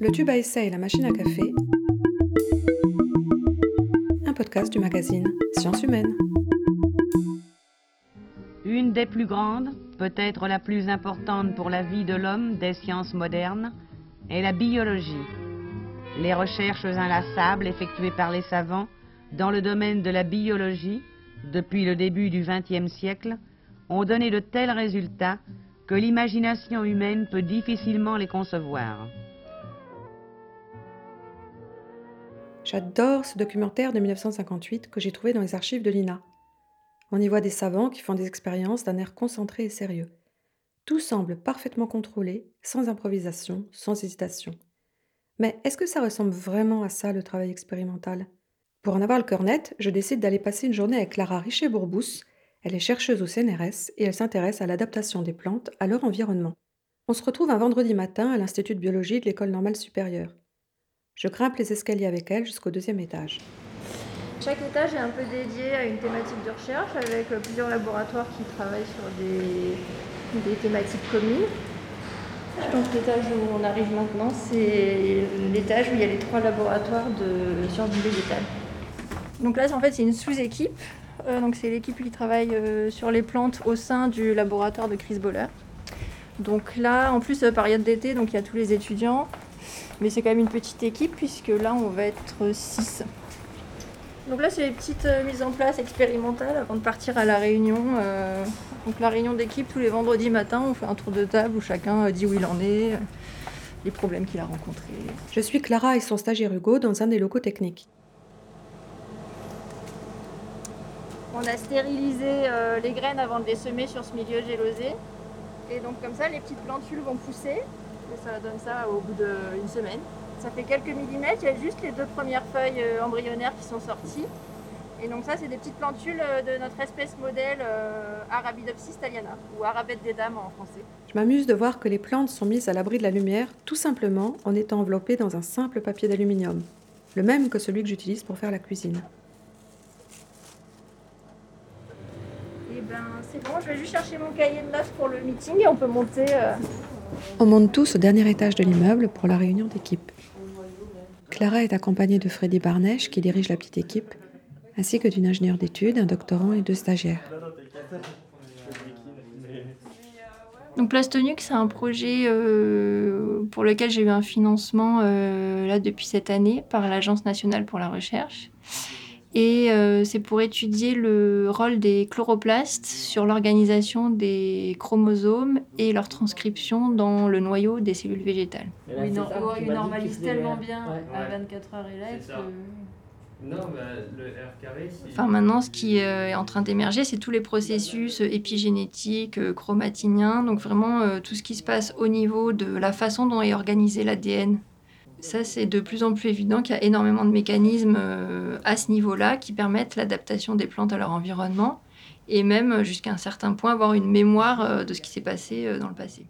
Le tube à essai et la machine à café. Un podcast du magazine Sciences humaines. Une des plus grandes, peut-être la plus importante pour la vie de l'homme des sciences modernes, est la biologie. Les recherches inlassables effectuées par les savants dans le domaine de la biologie depuis le début du XXe siècle ont donné de tels résultats que l'imagination humaine peut difficilement les concevoir. J'adore ce documentaire de 1958 que j'ai trouvé dans les archives de l'INA. On y voit des savants qui font des expériences d'un air concentré et sérieux. Tout semble parfaitement contrôlé, sans improvisation, sans hésitation. Mais est-ce que ça ressemble vraiment à ça le travail expérimental? Pour en avoir le cœur net, je décide d'aller passer une journée avec Clara Richer-Bourbous, elle est chercheuse au CNRS et elle s'intéresse à l'adaptation des plantes à leur environnement. On se retrouve un vendredi matin à l'Institut de biologie de l'École normale supérieure. Je grimpe les escaliers avec elle jusqu'au deuxième étage. Chaque étage est un peu dédié à une thématique de recherche avec euh, plusieurs laboratoires qui travaillent sur des, thématiques communes. Donc l'étage où on arrive maintenant, c'est l'étage où il y a les trois laboratoires de sciences du végétal. Donc là, en fait, c'est une sous-équipe donc c'est l'équipe qui travaille euh, sur les plantes au sein du laboratoire de Chris Boller. Donc là, en plus, euh, période d'été, donc il y a tous les étudiants. Mais c'est quand même une petite équipe puisque là, on va être 6. Donc là, c'est les petites mises en place expérimentales avant de partir à la réunion. donc la réunion d'équipe, tous les vendredis matins, on fait un tour de table où chacun dit où il en est, les problèmes qu'il a rencontrés. Je suis Clara et son stagiaire Hugo dans un des locaux techniques. On a stérilisé euh, les graines avant de les semer sur ce milieu gélosé. Et donc comme ça, les petites plantules vont pousser. Et ça donne ça au bout d'une semaine. Ça fait quelques millimètres. Il y a juste les deux premières feuilles euh, embryonnaires qui sont sorties. Et donc ça, c'est des petites plantules euh, de notre espèce modèle Arabidopsis thaliana, ou Arabette des dames en français. Je m'amuse de voir que les plantes sont mises à l'abri de la lumière, tout simplement en étant enveloppées dans un simple papier d'aluminium, le même que celui que j'utilise pour faire la cuisine. C'est bon, je vais juste chercher mon cahier de notes pour le meeting et on peut monter. Euh. On monte tous au dernier étage de l'immeuble pour la réunion d'équipe. Clara est accompagnée de Freddy Barnèche qui dirige la petite équipe, ainsi que d'une ingénieure d'études, un doctorant et deux stagiaires. Donc Plastonux, c'est un projet euh, pour lequel j'ai eu un financement euh, là depuis cette année par l'Agence nationale pour la recherche. Et euh, c'est pour étudier le rôle des chloroplastes sur l'organisation des chromosomes et leur transcription dans le noyau des cellules végétales. Oui, non, il normalise tellement bien à 24 heures et là non, bah, le R carré, Enfin, maintenant, ce qui euh, est en train d'émerger, c'est tous les processus épigénétiques, euh, chromatiniens, donc vraiment tout ce qui se passe au niveau de la façon dont est organisé l'ADN ça, c'est de plus en plus évident qu'il y a énormément de mécanismes euh, à ce niveau-là qui permettent l'adaptation des plantes à leur environnement et même euh, jusqu'à un certain point avoir une mémoire euh, de ce qui s'est passé dans le passé.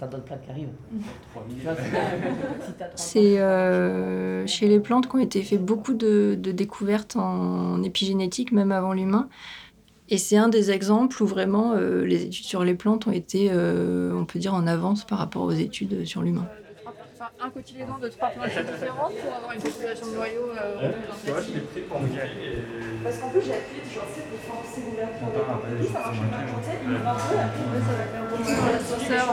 C'est chez les plantes qu'ont été fait beaucoup de, découvertes en épigénétique, même avant l'humain. Et c'est un des exemples où vraiment les études sur les plantes ont été, on peut dire, en avance par rapport aux études sur l'humain un cotylédon de trois plantes différentes pour avoir une population de noyaux euh, représentative. Parce qu'en plus, j'ai appuyé défense cellulaire pour le ça marche pas. Il me marche ça va faire bon dans l'ascenseur.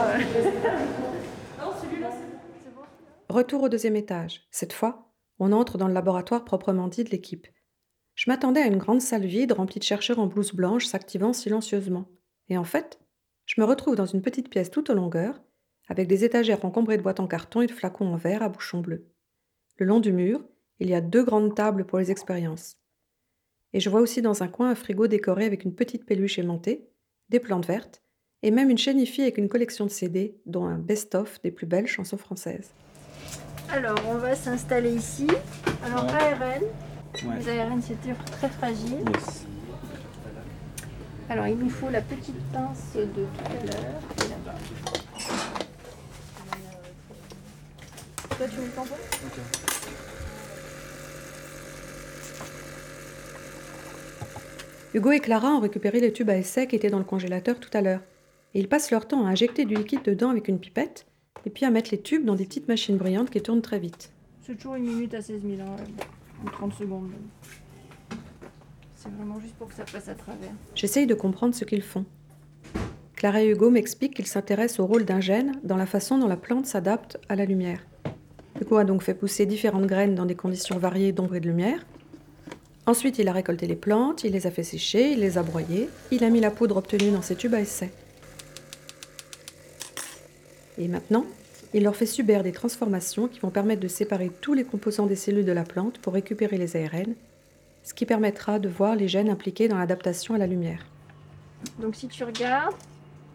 Non, celui-là, c'est bon. Retour au deuxième étage. Cette fois, on entre dans le laboratoire proprement dit de l'équipe. Je m'attendais à une grande salle vide remplie de chercheurs en blouse blanche s'activant silencieusement. Et en fait, je me retrouve dans une petite pièce tout en longueur, avec des étagères encombrées de boîtes en carton et de flacons en verre à bouchon bleu. Le long du mur, il y a deux grandes tables pour les expériences. Et je vois aussi dans un coin un frigo décoré avec une petite peluche aimantée, des plantes vertes, et même une chaîne avec une collection de CD, dont un best-of des plus belles chansons françaises. Alors, on va s'installer ici. Alors, ARN. Les ARN, c'était très fragile. Alors, il nous faut la petite pince de tout à l'heure, Hugo et Clara ont récupéré les tubes à essai qui étaient dans le congélateur tout à l'heure. et ils passent leur temps à injecter du liquide dedans avec une pipette, et puis à mettre les tubes dans des petites machines brillantes qui tournent très vite. C'est toujours une minute à 16 000, hein, ou 30 secondes. C'est vraiment juste pour que ça passe à travers. J'essaye de comprendre ce qu'ils font. Clara et Hugo m'expliquent qu'ils s'intéressent au rôle d'un gène dans la façon dont la plante s'adapte à la lumière. Hugo a donc fait pousser différentes graines dans des conditions variées d'ombre et de lumière. Ensuite, il a récolté les plantes, il les a fait sécher, il les a broyées, il a mis la poudre obtenue dans ses tubes à essai. Et maintenant, il leur fait subir des transformations qui vont permettre de séparer tous les composants des cellules de la plante pour récupérer les ARN, ce qui permettra de voir les gènes impliqués dans l'adaptation à la lumière. Donc si tu regardes,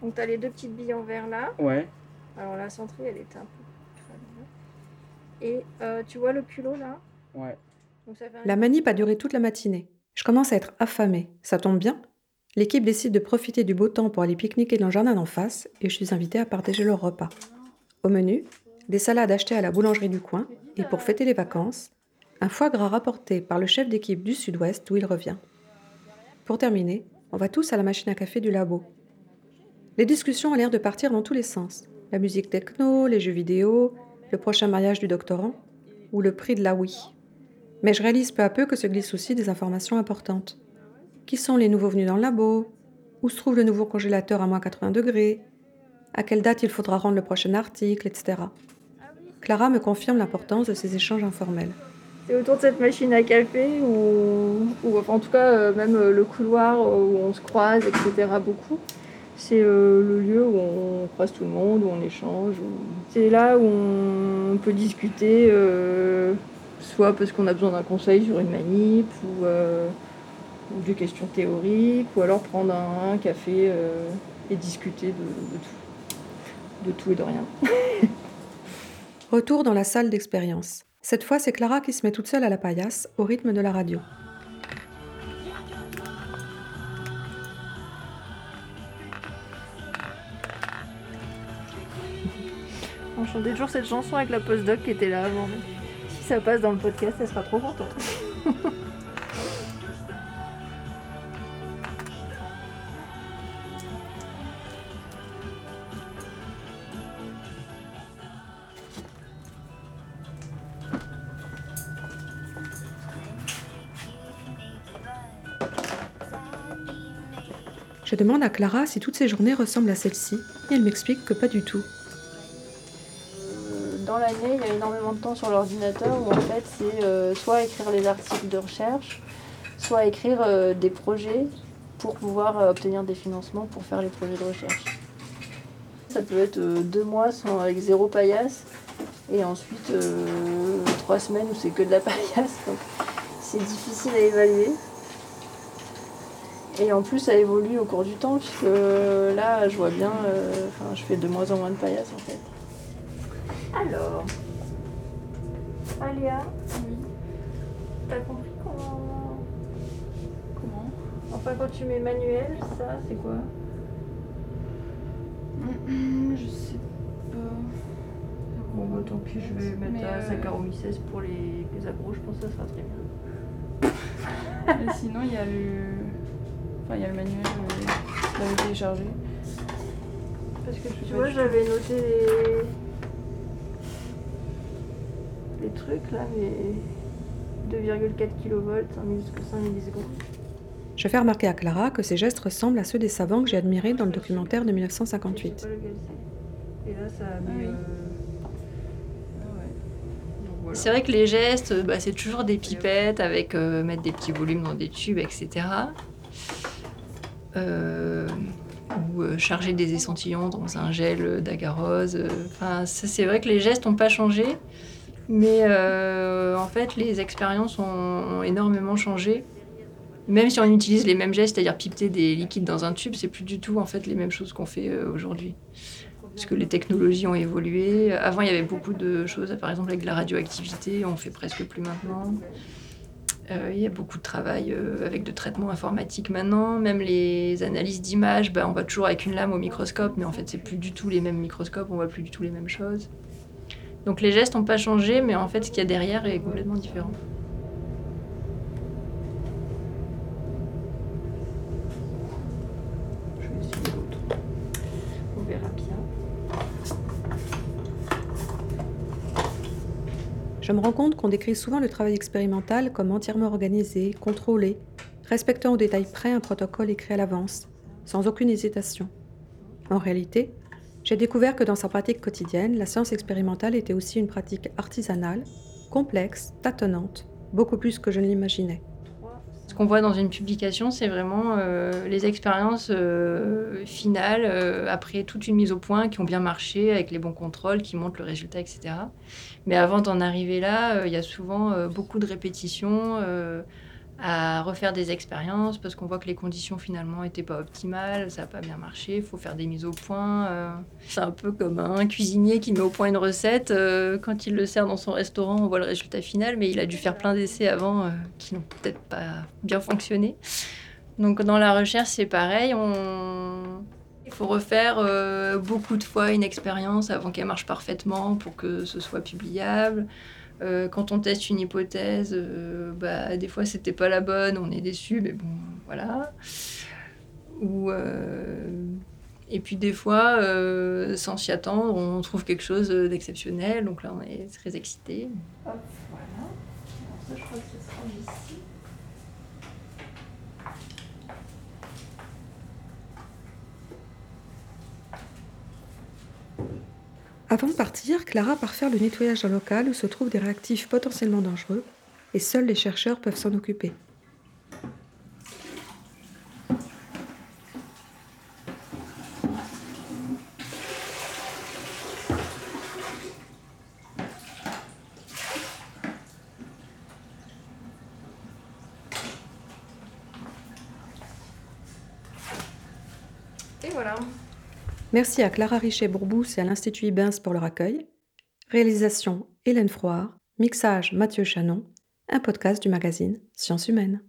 donc tu as les deux petites billes en verre là. Ouais. Alors la centrée, elle était un peu Et euh, tu vois le culot là? Ouais. La manip a duré toute la matinée. Je commence à être affamée. Ça tombe bien. L'équipe décide de profiter du beau temps pour aller pique-niquer dans le jardin d'en face et je suis invitée à partager leur repas. Au menu, des salades achetées à la boulangerie du coin et pour fêter les vacances, un foie gras rapporté par le chef d'équipe du Sud-Ouest où il revient. Pour terminer, on va tous à la machine à café du labo. Les discussions ont l'air de partir dans tous les sens. La musique techno, les jeux vidéo, le prochain mariage du doctorant ou le prix de la Wii. Mais je réalise peu à peu que se glissent aussi des informations importantes. Qui sont les nouveaux venus dans le labo? Où se trouve le nouveau congélateur à moins 80 degrés? À quelle date il faudra rendre le prochain article, etc. Clara me confirme l'importance de ces échanges informels. C'est autour de cette machine à café ou, en tout cas euh, même euh, le couloir où on se croise, etc. beaucoup. C'est euh, le lieu où on croise tout le monde, où on échange. C'est là où on peut discuter, soit parce qu'on a besoin d'un conseil sur une manip ou, ou, des questions théoriques, ou alors prendre un, café et discuter. De tout et de rien. Retour dans la salle d'expérience. Cette fois, c'est Clara qui se met toute seule à la paillasse, au rythme de la radio. Chantait toujours cette chanson avec la postdoc qui était là avant. Si ça passe dans le podcast, elle sera trop contente. Je demande à Clara si toutes ces journées ressemblent à celle-ci, et elle m'explique que pas du tout. Euh, l'année, il y a énormément de temps sur l'ordinateur où en fait c'est euh, soit écrire les articles de recherche, soit écrire euh, des projets pour pouvoir obtenir des financements pour faire les projets de recherche. Ça peut être deux mois sans, avec zéro paillasse et ensuite trois semaines où c'est que de la paillasse. C'est difficile à évaluer. Et en plus, ça évolue au cours du temps, puisque là, je vois bien, euh, enfin, je fais de moins en moins de paillasse en fait. Alors, Aléa, oui. T'as compris comment? Comment? Enfin, quand tu mets manuel, ça, c'est quoi? Je sais pas. Bon, bah tant pis, je vais mettre à 5 euh... 16 pour les, les agros, je pense que ça sera très bien. Et sinon, il y a le. Enfin, il y a le manuel, je l'avais téléchargé. Parce que tu vois, j'avais noté les... les trucs là, mais 2,4 kV, 5 millisecondes. Je fais remarquer à Clara que ces gestes ressemblent à ceux des savants que j'ai admirés dans le documentaire de 1958. Et là, ça a mis. Ah euh, ah C'est vrai que les gestes, bah, c'est toujours des pipettes avec euh, mettre des petits volumes dans des tubes, etc. Euh, ou euh, charger des échantillons dans un gel d'agarose. Enfin, c'est vrai que les gestes n'ont pas changé, mais euh, en fait, les expériences ont, énormément changé. Même si on utilise les mêmes gestes, c'est-à-dire pipeter des liquides dans un tube, c'est plus du tout en fait les mêmes choses qu'on fait aujourd'hui. Parce que les technologies ont évolué. Avant, il y avait beaucoup de choses, par exemple avec la radioactivité, on fait presque plus maintenant. Euh, il y a beaucoup de travail euh, avec de traitements informatiques maintenant. Même les analyses d'images, ben, on va toujours avec une lame au microscope, mais en fait, c'est plus du tout les mêmes microscopes, on voit plus du tout les mêmes choses. Donc les gestes n'ont pas changé, mais en fait ce qu'il y a derrière est complètement différent. Je me rends compte qu'on décrit souvent le travail expérimental comme entièrement organisé, contrôlé, respectant au détail près un protocole écrit à l'avance, sans aucune hésitation. En réalité, j'ai découvert que dans sa pratique quotidienne, la science expérimentale était aussi une pratique artisanale, complexe, tâtonnante, beaucoup plus que je ne l'imaginais. Ce qu'on voit dans une publication, c'est vraiment euh, les expériences euh, finales, euh, après toute une mise au point, qui ont bien marché, avec les bons contrôles, qui montrent le résultat, etc. Mais avant d'en arriver là, il y a souvent beaucoup de répétitions à refaire des expériences parce qu'on voit que les conditions finalement n'étaient pas optimales, ça n'a pas bien marché, il faut faire des mises au point. Euh. C'est un peu comme un cuisinier qui met au point une recette, euh, quand il le sert dans son restaurant, on voit le résultat final, mais il a dû faire plein d'essais avant euh, qui n'ont peut-être pas bien fonctionné. Donc dans la recherche, c'est pareil, il faut refaire beaucoup de fois une expérience avant qu'elle marche parfaitement pour que ce soit publiable. Euh, quand on teste une hypothèse, euh, bah, des fois c'était pas la bonne, on est déçu, mais bon, voilà. Ou, euh, et puis des fois, sans s'y attendre, on trouve quelque chose d'exceptionnel, donc là on est très excité. Hop, voilà. ça, je crois que ce sera ici. Avant de partir, Clara part faire le nettoyage d'un local où se trouvent des réactifs potentiellement dangereux et seuls les chercheurs peuvent s'en occuper. Et voilà. Merci à Clara Richet-Bourbous et à l'Institut Ibens pour leur accueil. Réalisation Hélène Froard. Mixage Mathieu Chanon. Un podcast du magazine Sciences Humaines.